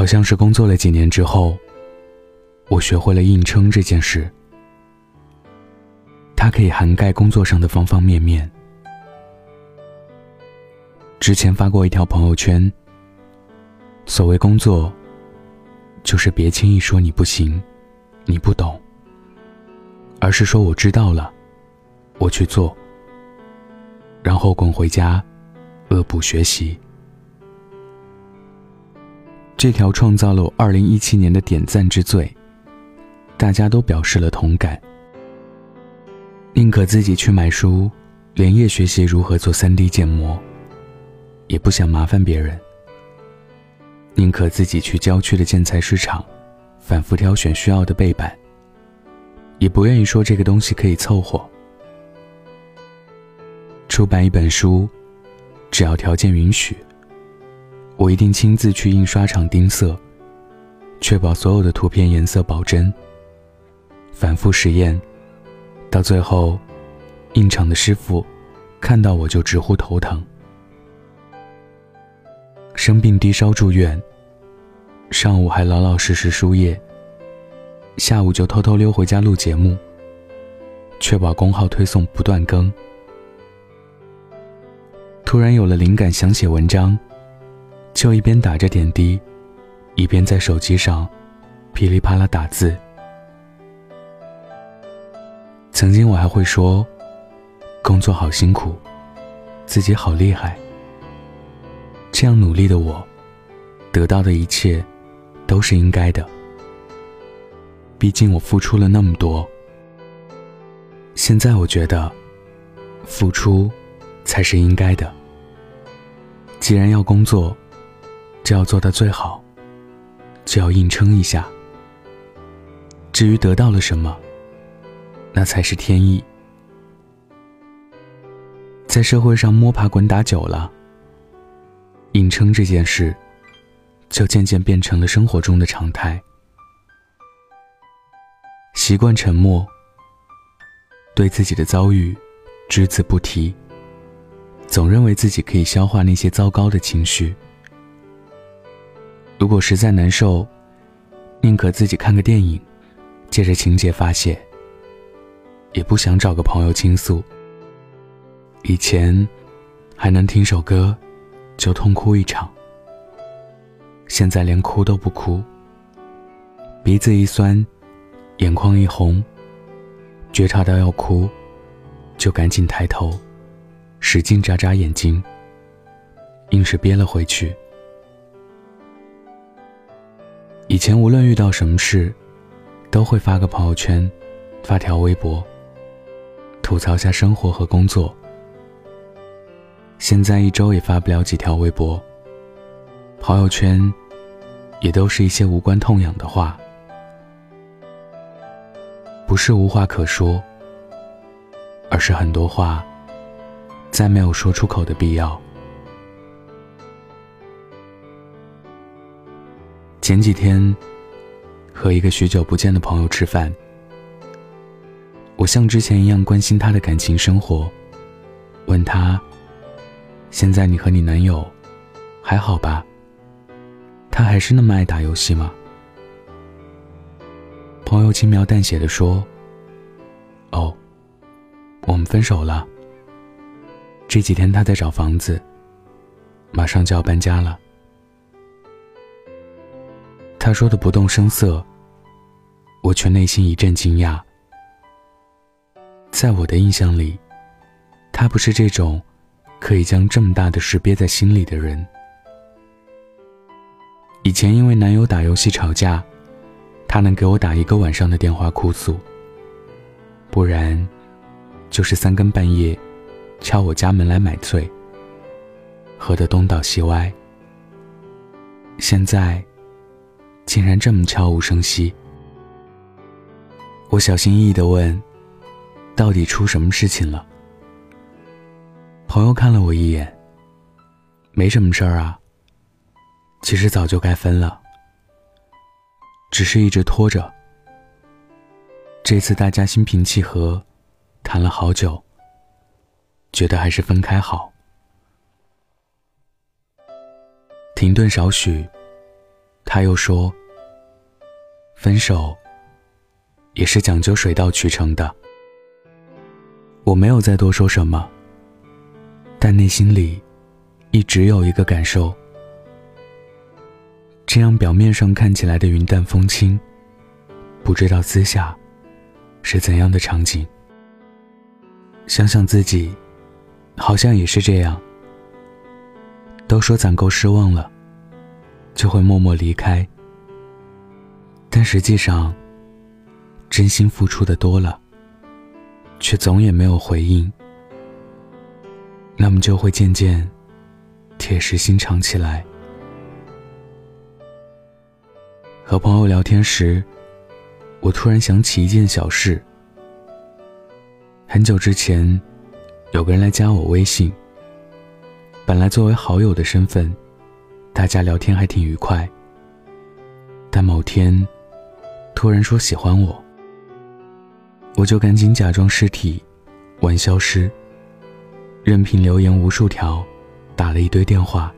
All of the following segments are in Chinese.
好像是工作了几年之后，我学会了硬撑这件事。它可以涵盖工作上的方方面面。之前发过一条朋友圈，所谓工作，就是别轻易说你不行，你不懂，而是说我知道了，我去做，然后滚回家，恶补学习。这条创造了我二零一七年的点赞之最，大家都表示了同感。宁可自己去买书，连夜学习如何做三 D 建模，也不想麻烦别人。宁可自己去郊区的建材市场，反复挑选需要的背板，也不愿意说这个东西可以凑合。出版一本书，只要条件允许。我一定亲自去印刷厂盯色，确保所有的图片颜色保真。反复实验，到最后，印厂的师傅看到我就直呼头疼。生病低烧住院，上午还老老实实输液，下午就偷偷溜回家录节目，确保公号推送不断更。突然有了灵感，想写文章。就一边打着点滴，一边在手机上噼里啪啦打字。曾经我还会说，工作好辛苦，自己好厉害。这样努力的我，得到的一切都是应该的。毕竟我付出了那么多。现在我觉得，付出才是应该的。既然要工作。只要做到最好，就要硬撑一下。至于得到了什么，那才是天意。在社会上摸爬滚打久了，硬撑这件事，就渐渐变成了生活中的常态。习惯沉默，对自己的遭遇只字不提，总认为自己可以消化那些糟糕的情绪。如果实在难受，宁可自己看个电影，借着情节发泄。也不想找个朋友倾诉。以前还能听首歌，就痛哭一场。现在连哭都不哭，鼻子一酸，眼眶一红，觉察到要哭，就赶紧抬头，使劲眨眨眼睛，硬是憋了回去。以前无论遇到什么事，都会发个朋友圈，发条微博，吐槽下生活和工作。现在一周也发不了几条微博，朋友圈也都是一些无关痛痒的话。不是无话可说，而是很多话再没有说出口的必要。前几天，和一个许久不见的朋友吃饭，我像之前一样关心他的感情生活，问他：“现在你和你男友还好吧？他还是那么爱打游戏吗？”朋友轻描淡写的说：“哦，我们分手了。这几天他在找房子，马上就要搬家了。”他说的不动声色，我却内心一阵惊讶。在我的印象里，他不是这种可以将这么大的事憋在心里的人。以前因为男友打游戏吵架，他能给我打一个晚上的电话哭诉；不然，就是三更半夜敲我家门来买醉，喝得东倒西歪。现在。竟然这么悄无声息，我小心翼翼的问：“到底出什么事情了？”朋友看了我一眼：“没什么事儿啊。其实早就该分了，只是一直拖着。这次大家心平气和，谈了好久，觉得还是分开好。”停顿少许。他又说：“分手也是讲究水到渠成的。”我没有再多说什么，但内心里一直有一个感受：这样表面上看起来的云淡风轻，不知道私下是怎样的场景。想想自己，好像也是这样。都说攒够失望了。就会默默离开，但实际上，真心付出的多了，却总也没有回应，那么就会渐渐铁石心肠起来。和朋友聊天时，我突然想起一件小事。很久之前，有个人来加我微信，本来作为好友的身份。大家聊天还挺愉快，但某天，突然说喜欢我，我就赶紧假装尸体，玩消失，任凭留言无数条，打了一堆电话，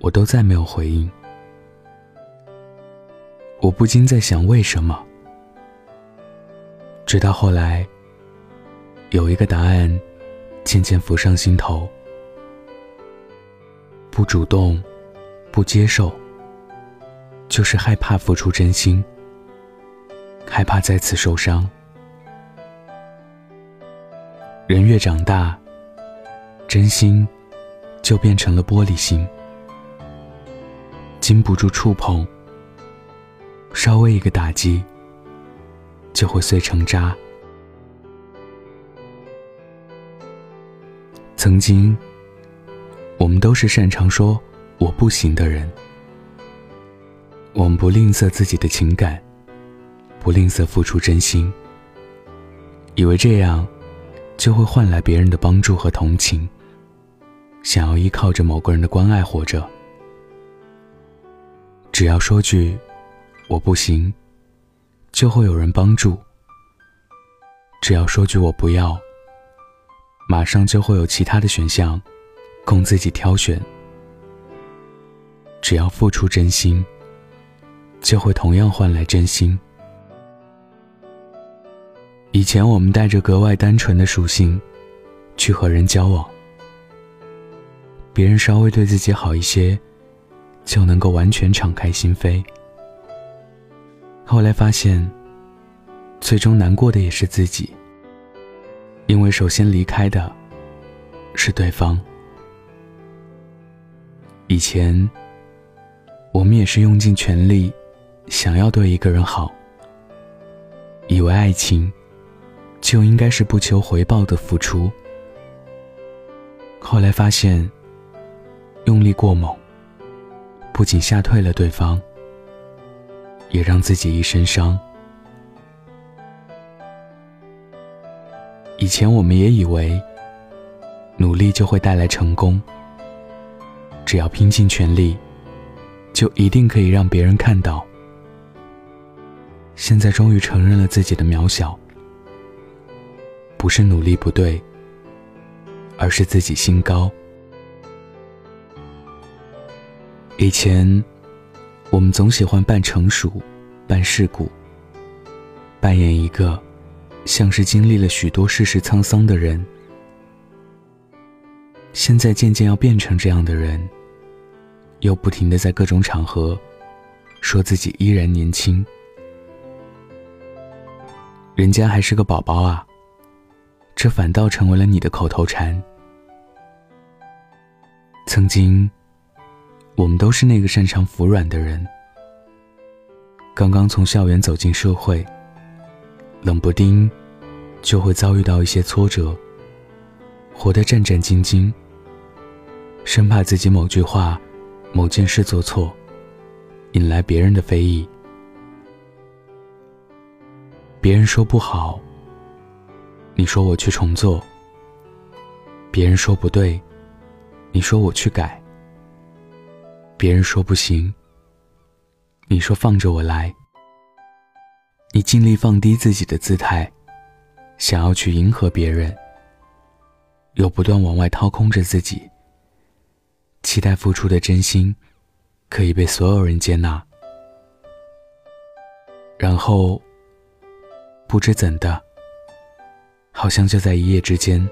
我都再没有回应。我不禁在想为什么，直到后来，有一个答案渐渐浮上心头：不主动。不接受，就是害怕付出真心，害怕再次受伤。人越长大，真心就变成了玻璃心，经不住触碰，稍微一个打击就会碎成渣。曾经，我们都是擅长说。我不行的人，我们不吝啬自己的情感，不吝啬付出真心，以为这样就会换来别人的帮助和同情，想要依靠着某个人的关爱活着。只要说句“我不行”，就会有人帮助；只要说句“我不要”，马上就会有其他的选项供自己挑选。只要付出真心，就会同样换来真心。以前我们带着格外单纯的属性去和人交往，别人稍微对自己好一些，就能够完全敞开心扉。后来发现，最终难过的也是自己，因为首先离开的是对方。以前。我们也是用尽全力，想要对一个人好，以为爱情就应该是不求回报的付出。后来发现，用力过猛，不仅吓退了对方，也让自己一身伤。以前我们也以为，努力就会带来成功，只要拼尽全力。就一定可以让别人看到。现在终于承认了自己的渺小，不是努力不对，而是自己心高。以前，我们总喜欢扮成熟、扮世故，扮演一个像是经历了许多世事沧桑的人。现在渐渐要变成这样的人。又不停的在各种场合说自己依然年轻，人家还是个宝宝啊，这反倒成为了你的口头禅。曾经，我们都是那个擅长服软的人，刚刚从校园走进社会，冷不丁就会遭遇到一些挫折，活得战战兢兢，生怕自己某句话。某件事做错，引来别人的非议。别人说不好，你说我去重做；别人说不对，你说我去改；别人说不行，你说放着我来。你尽力放低自己的姿态，想要去迎合别人，又不断往外掏空着自己。期待付出的真心，可以被所有人接纳，然后不知怎的，好像就在一夜之间，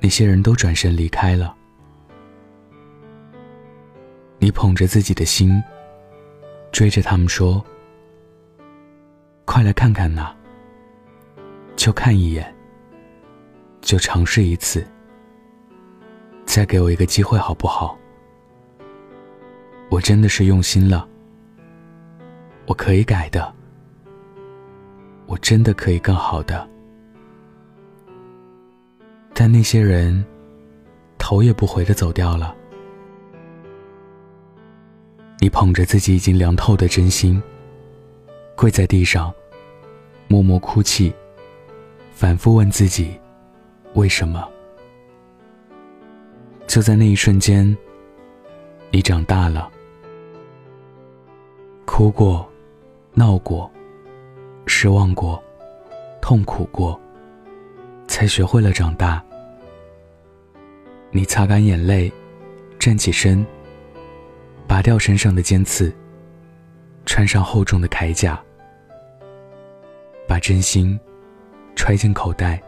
那些人都转身离开了。你捧着自己的心，追着他们说：“快来看看呐！就看一眼，就尝试一次，再给我一个机会好不好？我真的是用心了，我可以改的，我真的可以更好的。”但那些人头也不回的走掉了。你捧着自己已经凉透的真心，跪在地上，默默哭泣，反复问自己：为什么？就在那一瞬间，你长大了，哭过，闹过，失望过，痛苦过，才学会了长大。你擦干眼泪，站起身。拔掉身上的尖刺，穿上厚重的铠甲，把真心揣进口袋，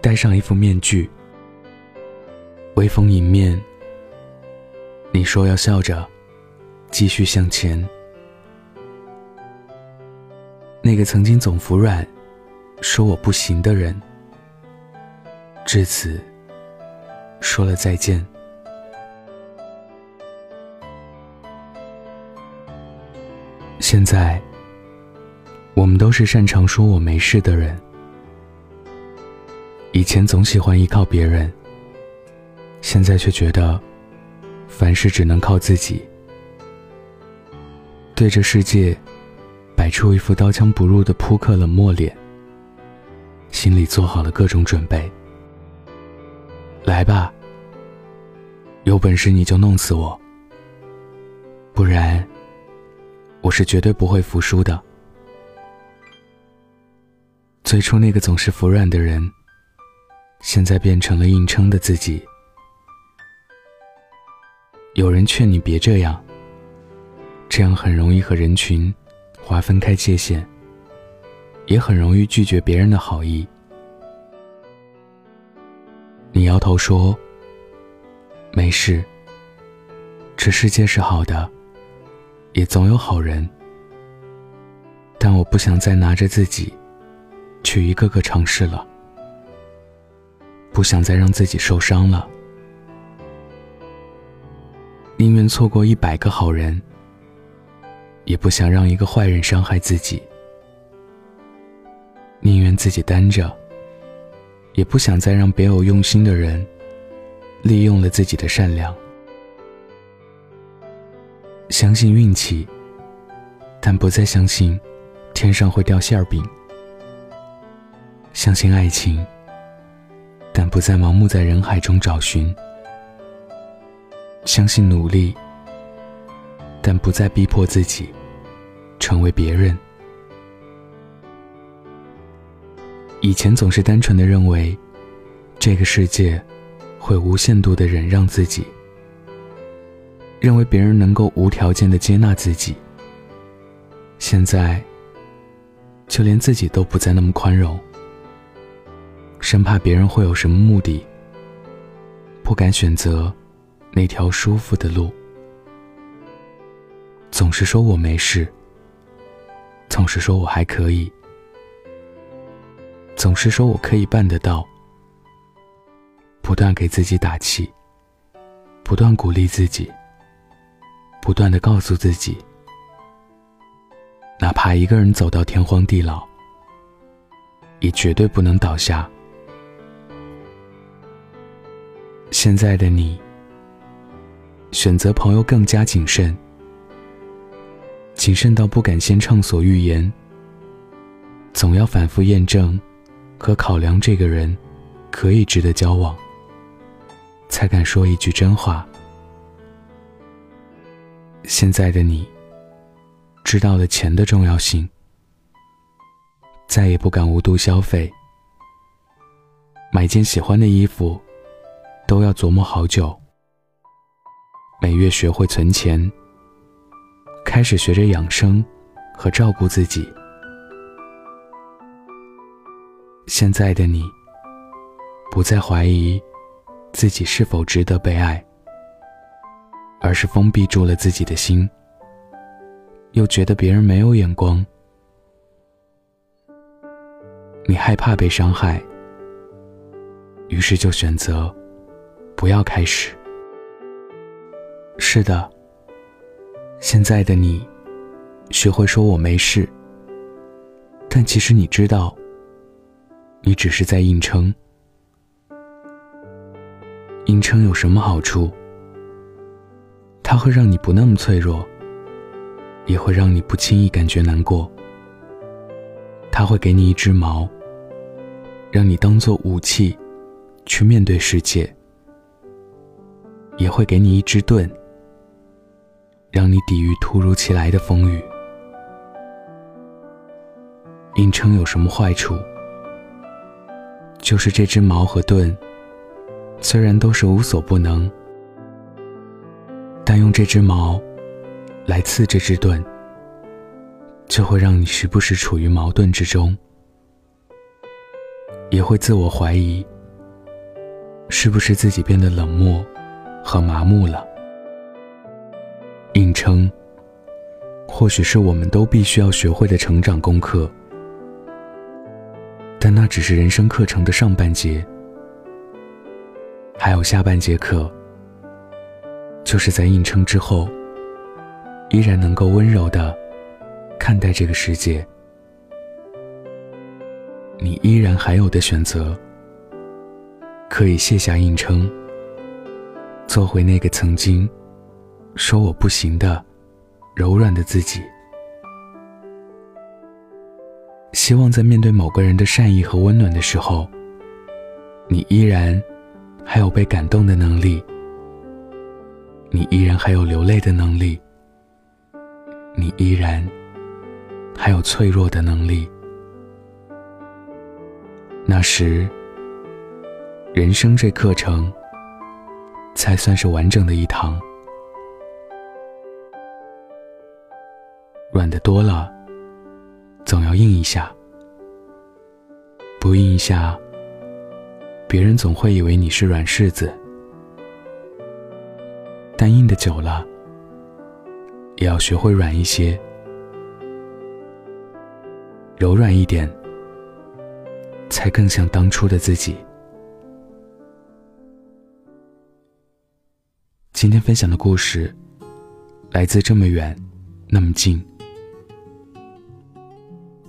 戴上一副面具。微风迎面，你说要笑着继续向前。那个曾经总服软、说我不行的人，至此说了再见。现在，我们都是擅长说我没事的人。以前总喜欢依靠别人，现在却觉得凡事只能靠自己。对着世界摆出一副刀枪不入的扑克冷漠脸，心里做好了各种准备。来吧，有本事你就弄死我，不然。我是绝对不会服输的。最初那个总是服软的人，现在变成了硬撑的自己。有人劝你别这样，这样很容易和人群划分开界限，也很容易拒绝别人的好意。你摇头说：“没事，这世界是好的。”也总有好人，但我不想再拿着自己去一个个尝试了，不想再让自己受伤了，宁愿错过一百个好人，也不想让一个坏人伤害自己，宁愿自己单着，也不想再让别有用心的人利用了自己的善良。相信运气，但不再相信天上会掉馅儿饼；相信爱情，但不再盲目在人海中找寻；相信努力，但不再逼迫自己成为别人。以前总是单纯的认为，这个世界会无限度的忍让自己。认为别人能够无条件的接纳自己，现在就连自己都不再那么宽容，生怕别人会有什么目的，不敢选择那条舒服的路，总是说我没事，总是说我还可以，总是说我可以办得到，不断给自己打气，不断鼓励自己。不断的告诉自己，哪怕一个人走到天荒地老，也绝对不能倒下。现在的你，选择朋友更加谨慎，谨慎到不敢先畅所欲言，总要反复验证和考量这个人可以值得交往，才敢说一句真话。现在的你，知道了钱的重要性，再也不敢无度消费。买件喜欢的衣服，都要琢磨好久。每月学会存钱，开始学着养生和照顾自己。现在的你，不再怀疑自己是否值得被爱，而是封闭住了自己的心，又觉得别人没有眼光。你害怕被伤害，于是就选择不要开始。是的，现在的你学会说我没事，但其实你知道，你只是在硬撑。硬撑有什么好处？它会让你不那么脆弱，也会让你不轻易感觉难过。它会给你一只矛，让你当做武器去面对世界；也会给你一支盾，让你抵御突如其来的风雨。硬撑有什么坏处？就是这支矛和盾，虽然都是无所不能，但用这支矛来刺这支盾。就会让你时不时处于矛盾之中，也会自我怀疑，是不是自己变得冷漠和麻木了？硬撑，或许是我们都必须要学会的成长功课，但那只是人生课程的上半节，还有下半节课，就是在硬撑之后，依然能够温柔的。看待这个世界，你依然还有的选择，可以卸下硬撑，做回那个曾经说我不行的柔软的自己。希望在面对某个人的善意和温暖的时候，你依然还有被感动的能力，你依然还有流泪的能力，你依然。还有脆弱的能力，那时，人生这课程才算是完整的一堂。软的多了，总要硬一下；不硬一下，别人总会以为你是软柿子。但硬的久了，也要学会软一些。柔软一点，才更像当初的自己。今天分享的故事来自这么远，那么近。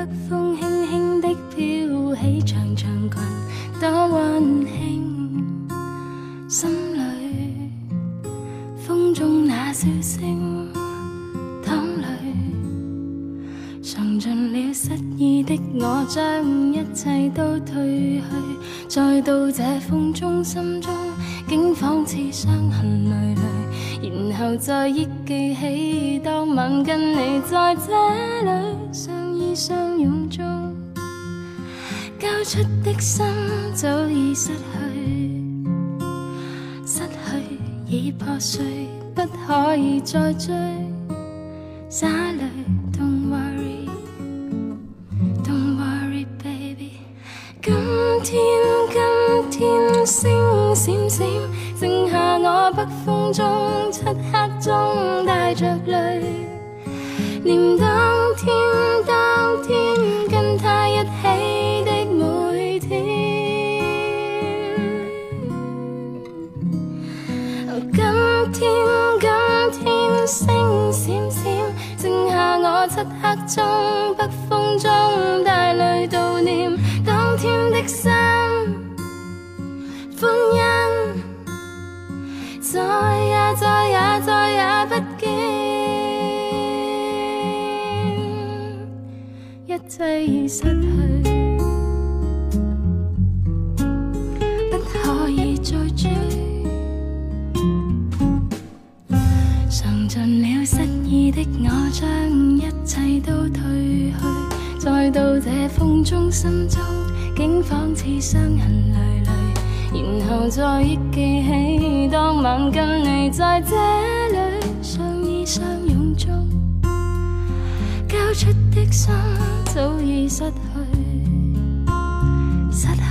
北风轻轻的飘起长长裙，多温馨。心里风中那笑声。淌泪尝尽了失意的我，将一切都褪去，再到这风中，心中竟仿似伤痕累累，然后再忆记起当晚跟你在这里出的心早已失去。失去已破碎不可以再追。洒泪 don't worry don't worry baby 今天今天星闪闪剩下我北风中漆黑中带着泪中北风中带泪悼念当天的心欢欣再也再也再也不见。一切已失去。似伤痕累累，然后再忆记起当晚跟你在这里相依相拥中。交出的心早已失去，失去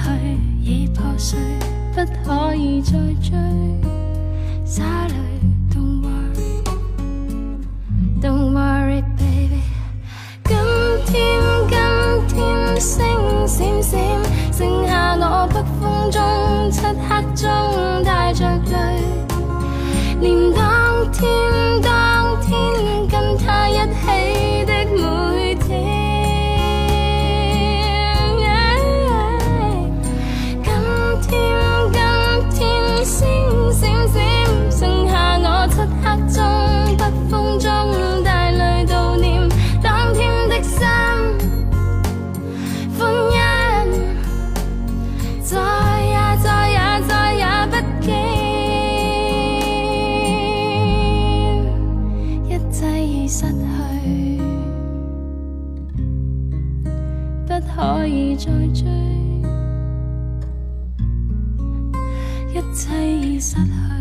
已破碎，不可以再追。洒泪失去。